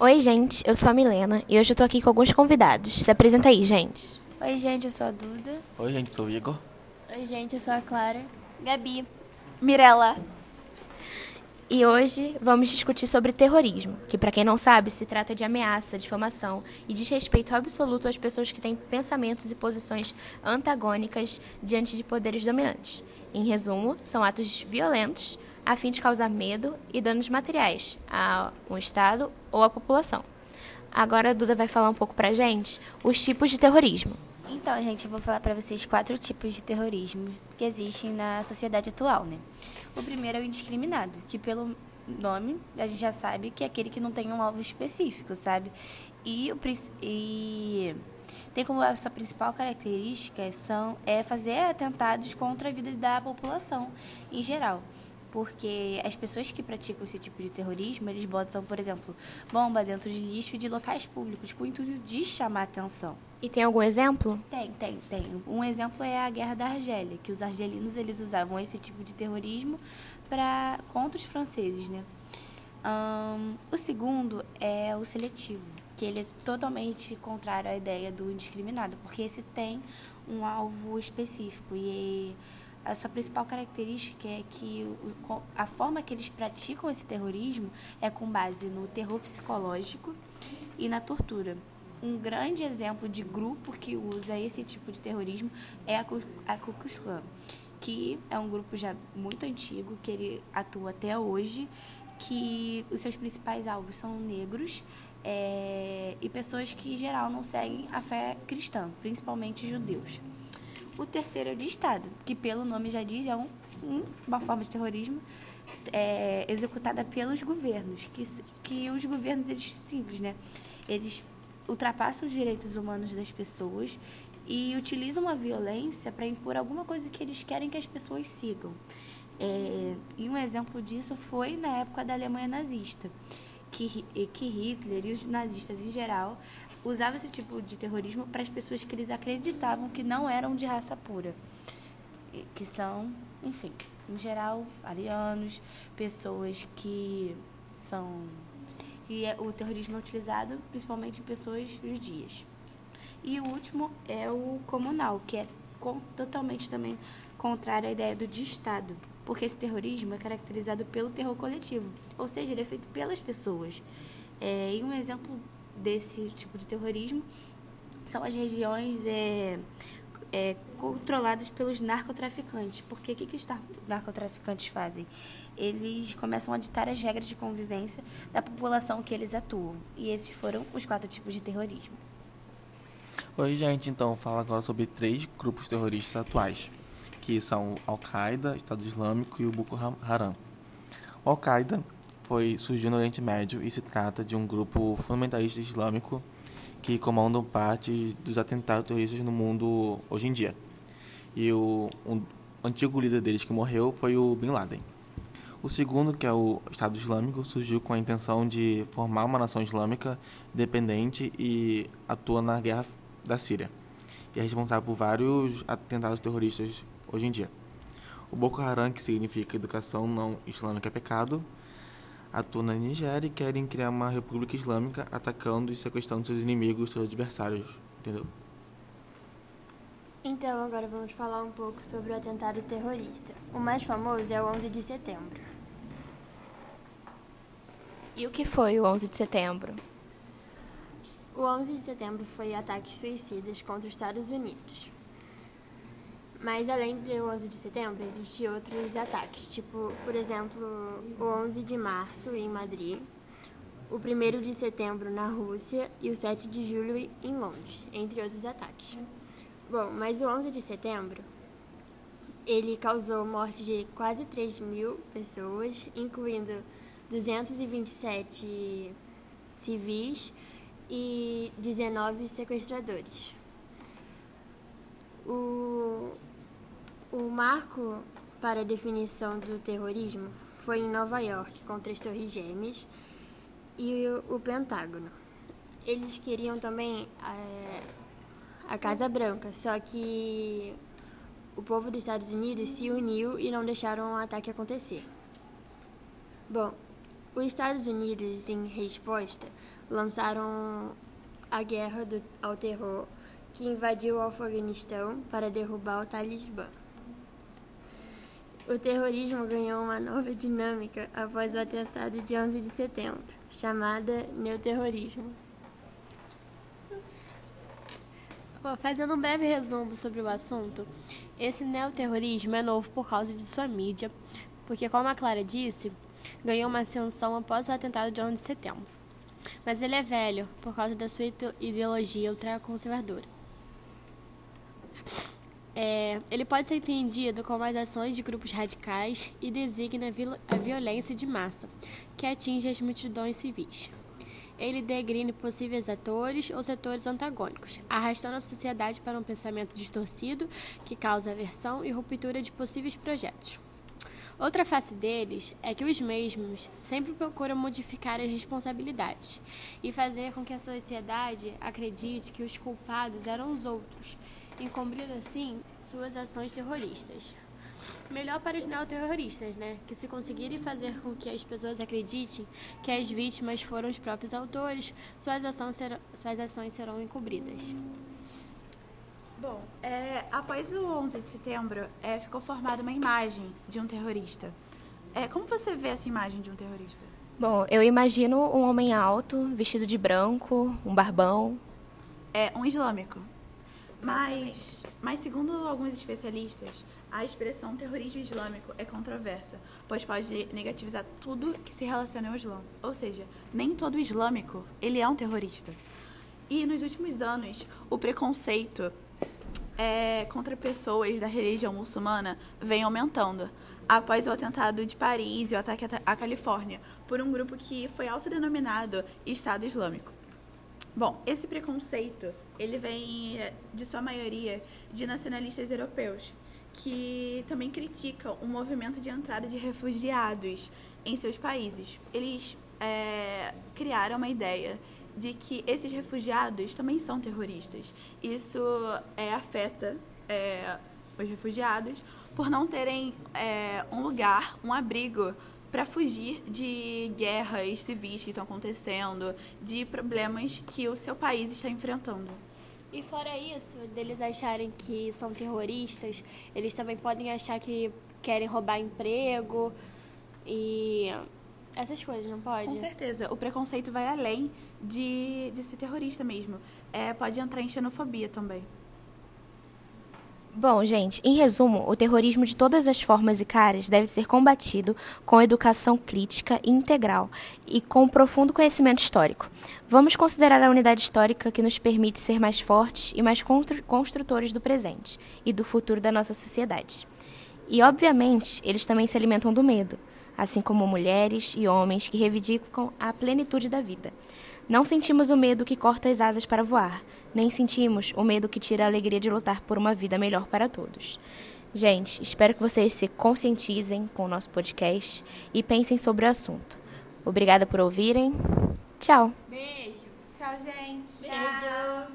Oi, gente, eu sou a Milena e hoje eu tô aqui com alguns convidados. Se apresenta aí, gente. Oi, gente, eu sou a Duda. Oi, gente, sou o Igor. Oi, gente, eu sou a Clara. Gabi. Mirella. E hoje vamos discutir sobre terrorismo, que para quem não sabe, se trata de ameaça, difamação e desrespeito absoluto às pessoas que têm pensamentos e posições antagônicas diante de poderes dominantes. Em resumo, são atos violentos a fim de causar medo e danos materiais a um estado ou à população. Agora a Duda vai falar um pouco pra gente os tipos de terrorismo. Então, gente, eu vou falar para vocês quatro tipos de terrorismo que existem na sociedade atual, né? O primeiro é o indiscriminado, que pelo nome a gente já sabe que é aquele que não tem um alvo específico, sabe? E, o, e tem como a sua principal característica são, é fazer atentados contra a vida da população em geral porque as pessoas que praticam esse tipo de terrorismo, eles botam, por exemplo, bomba dentro de lixo de locais públicos, com o intuito de chamar atenção. E tem algum exemplo? Tem, tem, tem. Um exemplo é a Guerra da Argélia, que os argelinos eles usavam esse tipo de terrorismo para contra os franceses, né? Um, o segundo é o seletivo, que ele é totalmente contrário à ideia do indiscriminado, porque esse tem um alvo específico e a sua principal característica é que o, a forma que eles praticam esse terrorismo é com base no terror psicológico e na tortura. Um grande exemplo de grupo que usa esse tipo de terrorismo é a Ku Klux Klan, que é um grupo já muito antigo, que ele atua até hoje, que os seus principais alvos são negros é, e pessoas que, em geral, não seguem a fé cristã, principalmente judeus. O terceiro é o de Estado, que pelo nome já diz, é um, um, uma forma de terrorismo é, executada pelos governos, que, que os governos, eles simples, né? Eles ultrapassam os direitos humanos das pessoas e utilizam a violência para impor alguma coisa que eles querem que as pessoas sigam. É, e um exemplo disso foi na época da Alemanha nazista, que, que Hitler e os nazistas em geral usava esse tipo de terrorismo para as pessoas que eles acreditavam que não eram de raça pura, que são, enfim, em geral, arianos, pessoas que são e é, o terrorismo é utilizado principalmente em pessoas judias. E o último é o comunal, que é totalmente também contrário à ideia do de Estado, porque esse terrorismo é caracterizado pelo terror coletivo, ou seja, ele é feito pelas pessoas. É, e um exemplo desse tipo de terrorismo são as regiões é, é, controladas pelos narcotraficantes. Porque o que, que os narcotraficantes fazem? Eles começam a ditar as regras de convivência da população que eles atuam. E esses foram os quatro tipos de terrorismo. Oi, gente. Então, fala agora sobre três grupos terroristas atuais, que são Al-Qaeda, Estado Islâmico e o Boko Haram. O Al-Qaeda foi surgiu no Oriente Médio e se trata de um grupo fundamentalista islâmico que comandam parte dos atentados terroristas no mundo hoje em dia. E o um antigo líder deles que morreu foi o Bin Laden. O segundo, que é o Estado Islâmico, surgiu com a intenção de formar uma nação islâmica independente e atua na guerra da Síria. E é responsável por vários atentados terroristas hoje em dia. O Boko Haram, que significa educação não islâmica é pecado, atuam na Nigéria e querem criar uma república islâmica atacando e sequestrando seus inimigos, seus adversários, entendeu? Então, agora vamos falar um pouco sobre o atentado terrorista. O mais famoso é o 11 de setembro. E o que foi o 11 de setembro? O 11 de setembro foi ataques suicidas contra os Estados Unidos. Mas além do 11 de setembro, existem outros ataques, tipo, por exemplo, o 11 de março em Madrid, o 1 de setembro na Rússia e o 7 de julho em Londres, entre outros ataques. Bom, mas o 11 de setembro, ele causou morte de quase 3 mil pessoas, incluindo 227 civis e 19 sequestradores. O o marco para a definição do terrorismo foi em Nova York, com três torres gêmeas e o Pentágono. Eles queriam também é, a Casa Branca, só que o povo dos Estados Unidos se uniu e não deixaram o ataque acontecer. Bom, Os Estados Unidos, em resposta, lançaram a guerra do, ao terror que invadiu o Afeganistão para derrubar o Talibã. O terrorismo ganhou uma nova dinâmica após o atentado de 11 de setembro, chamada neoterrorismo. Fazendo um breve resumo sobre o assunto, esse neoterrorismo é novo por causa de sua mídia, porque, como a Clara disse, ganhou uma ascensão após o atentado de 11 de setembro. Mas ele é velho por causa da sua ideologia ultraconservadora. É, ele pode ser entendido como as ações de grupos radicais e designa a violência de massa, que atinge as multidões civis. Ele degrine possíveis atores ou setores antagônicos, arrastando a sociedade para um pensamento distorcido que causa aversão e ruptura de possíveis projetos. Outra face deles é que os mesmos sempre procuram modificar as responsabilidades e fazer com que a sociedade acredite que os culpados eram os outros encobrindo assim suas ações terroristas. Melhor para os neoterroristas, né? Que se conseguirem fazer com que as pessoas acreditem que as vítimas foram os próprios autores, suas ações serão, suas ações serão encobridas. Bom, é, após o 11 de setembro, é, ficou formada uma imagem de um terrorista. É, como você vê essa imagem de um terrorista? Bom, eu imagino um homem alto, vestido de branco, um barbão. É um islâmico. Mas, mas segundo alguns especialistas, a expressão terrorismo islâmico é controversa, pois pode negativizar tudo que se relaciona ao Islã. Ou seja, nem todo islâmico ele é um terrorista. E nos últimos anos, o preconceito é, contra pessoas da religião muçulmana vem aumentando. Após o atentado de Paris e o ataque à Califórnia por um grupo que foi autodenominado Estado Islâmico. Bom, esse preconceito, ele vem, de sua maioria, de nacionalistas europeus, que também criticam o movimento de entrada de refugiados em seus países. Eles é, criaram uma ideia de que esses refugiados também são terroristas. Isso é, afeta é, os refugiados por não terem um lugar, um abrigo para fugir de guerras civis que estão acontecendo, de problemas que o seu país está enfrentando. E fora isso, deles acharem que são terroristas, eles também podem achar que querem roubar emprego e essas coisas, não pode? Com certeza. O preconceito vai além de, de ser terrorista mesmo. É, pode entrar em xenofobia também. Bom, gente, em resumo, o terrorismo de todas as formas e caras deve ser combatido com educação crítica e integral e com profundo conhecimento histórico. Vamos considerar a unidade histórica que nos permite ser mais fortes e mais construtores do presente e do futuro da nossa sociedade. E, obviamente, eles também se alimentam do medo, assim como mulheres e homens que reivindicam a plenitude da vida. Não sentimos o medo que corta as asas para voar, nem sentimos o medo que tira a alegria de lutar por uma vida melhor para todos. Gente, espero que vocês se conscientizem com o nosso podcast e pensem sobre o assunto. Obrigada por ouvirem. Tchau. Beijo. Tchau, gente. Beijo.